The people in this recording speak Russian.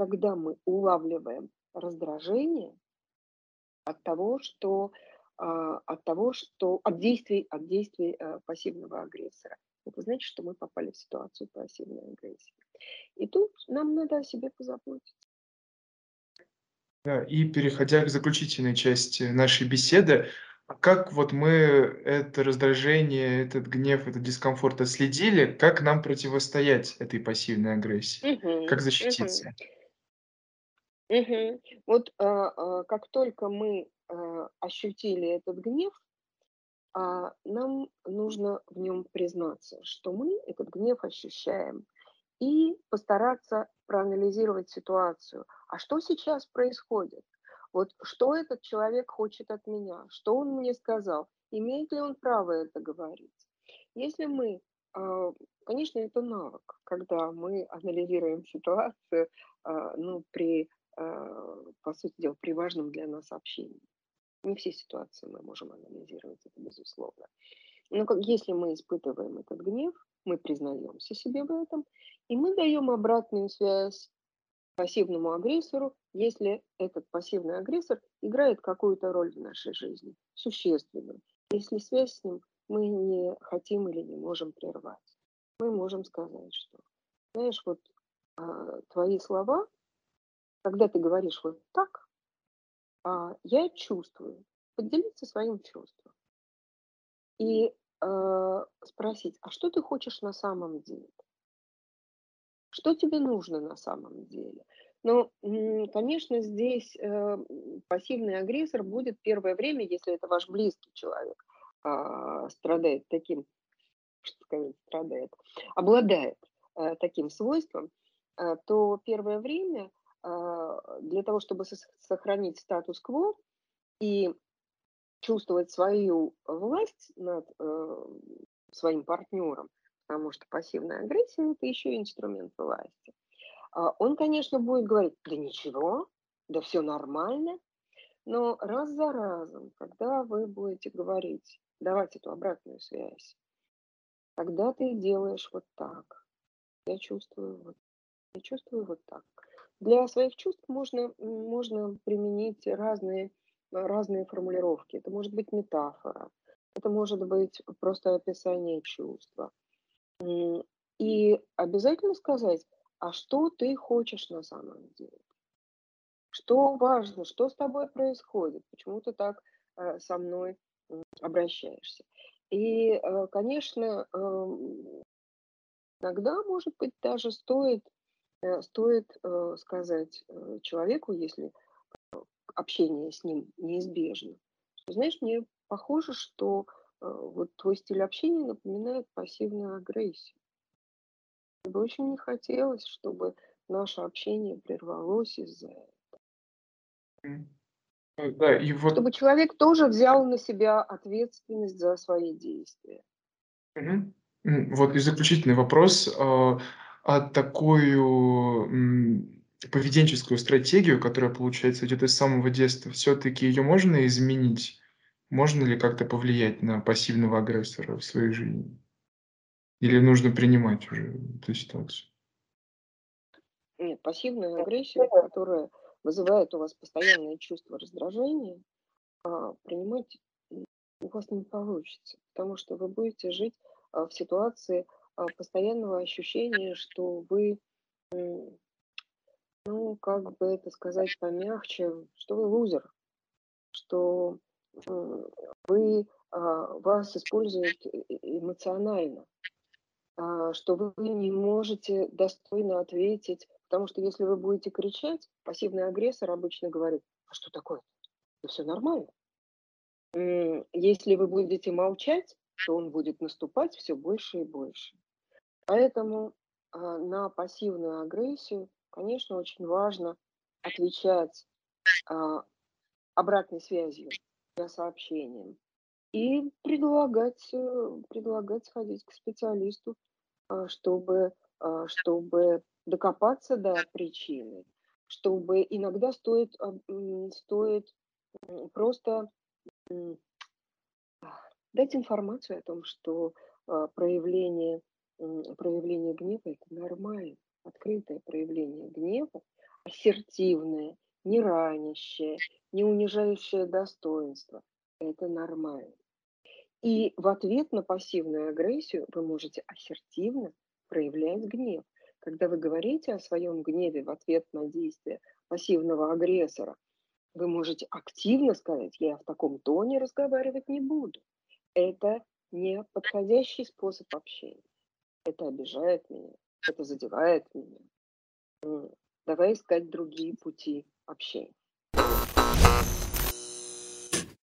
когда мы улавливаем раздражение от того, что а, от того, что от действий, от действий э, пассивного агрессора. Это значит, что мы попали в ситуацию пассивной агрессии. И тут нам надо о себе позаботиться. Да, и переходя к заключительной части нашей беседы, а как вот мы это раздражение, этот гнев, этот дискомфорт отследили, как нам противостоять этой пассивной агрессии? Мгм, Как защититься? Мгм. Вот, а, а, как только мы, а, ощутили этот гнев, а, нам нужно в нем признаться, что мы этот гнев ощущаем, и постараться проанализировать ситуацию. А что сейчас происходит? Вот что этот человек хочет от меня? Что он мне сказал? Имеет ли он право это говорить? Если мы, а, конечно, это навык, когда мы анализируем ситуацию, а, ну, при, по сути дела, при важном для нас общении. Не все ситуации мы можем анализировать, это безусловно. Но как, если мы испытываем этот гнев, мы признаемся себе в этом, и мы даем обратную связь пассивному агрессору, если этот пассивный агрессор играет какую-то роль в нашей жизни, существенную. Если связь с ним мы не хотим или не можем прервать, мы можем сказать, что, знаешь, вот а, твои слова, когда ты говоришь вот так, а, я чувствую, поделиться своим чувством. И э, спросить, а что ты хочешь на самом деле? Что тебе нужно на самом деле? Ну, конечно, здесь э, пассивный агрессор будет первое время, если это ваш близкий человек, э, страдает таким, что сказать, страдает, обладает э, таким свойством, э, то первое время для того, чтобы сохранить статус-кво и чувствовать свою власть над э, своим партнером, потому что пассивная агрессия – это еще инструмент власти. А он, конечно, будет говорить, да ничего, да все нормально, но раз за разом, когда вы будете говорить, давать эту обратную связь, когда ты делаешь вот так, я чувствую вот, я чувствую вот так. Для своих чувств можно, можно применить разные, разные формулировки. Это может быть метафора, это может быть просто описание чувства. И обязательно сказать, а что ты хочешь на самом деле? Что важно, что с тобой происходит, почему ты так э, со мной обращаешься. И, э, конечно, эм, иногда, может быть, даже стоит, стоит сказать человеку, если общение с ним неизбежно, что, знаешь, мне похоже, что вот твой стиль общения напоминает пассивную агрессию. Мне бы очень не хотелось, чтобы наше общение прервалось из-за этого. Э, да, и вот... Чтобы человек тоже взял на себя ответственность за свои действия. Мгм. Вот и заключительный вопрос. А, такую поведенческую стратегию, которая, получается, идет из самого детства, все-таки ее можно изменить? Можно ли как-то повлиять на пассивного агрессора в своей жизни? Или нужно принимать уже эту ситуацию? Нет, пассивную агрессию, которая вызывает у вас постоянное чувство раздражения, а, принимать у вас не получится, потому что вы будете жить а, в ситуации постоянного ощущения, что вы, ну, как бы это сказать помягче, что вы лузер, что вы, вас используют э, э, эмоционально, а, что вы не можете достойно ответить, потому что если вы будете кричать, пассивный агрессор обычно говорит, а что такое? Да все нормально. Если вы будете молчать, то он будет наступать все больше и больше. Поэтому а, на пассивную агрессию, конечно, очень важно отвечать а, обратной связью сообщением и предлагать, э, предлагать сходить к специалисту а, чтобы, чтобы докопаться до причины, чтобы иногда стоит, стоит просто дать информацию о том, что проявление, проявление гнева – это нормально, открытое проявление гнева, ассертивное, не ранящее, не унижающее достоинство. Это нормально. И в ответ на пассивную агрессию вы можете ассертивно проявлять гнев. Когда вы говорите о своем гневе в ответ на действие пассивного агрессора, вы можете активно сказать, я в таком тоне разговаривать не буду. Это не подходящий способ общения. Это обижает меня, это задевает меня. Давай искать другие пути общения.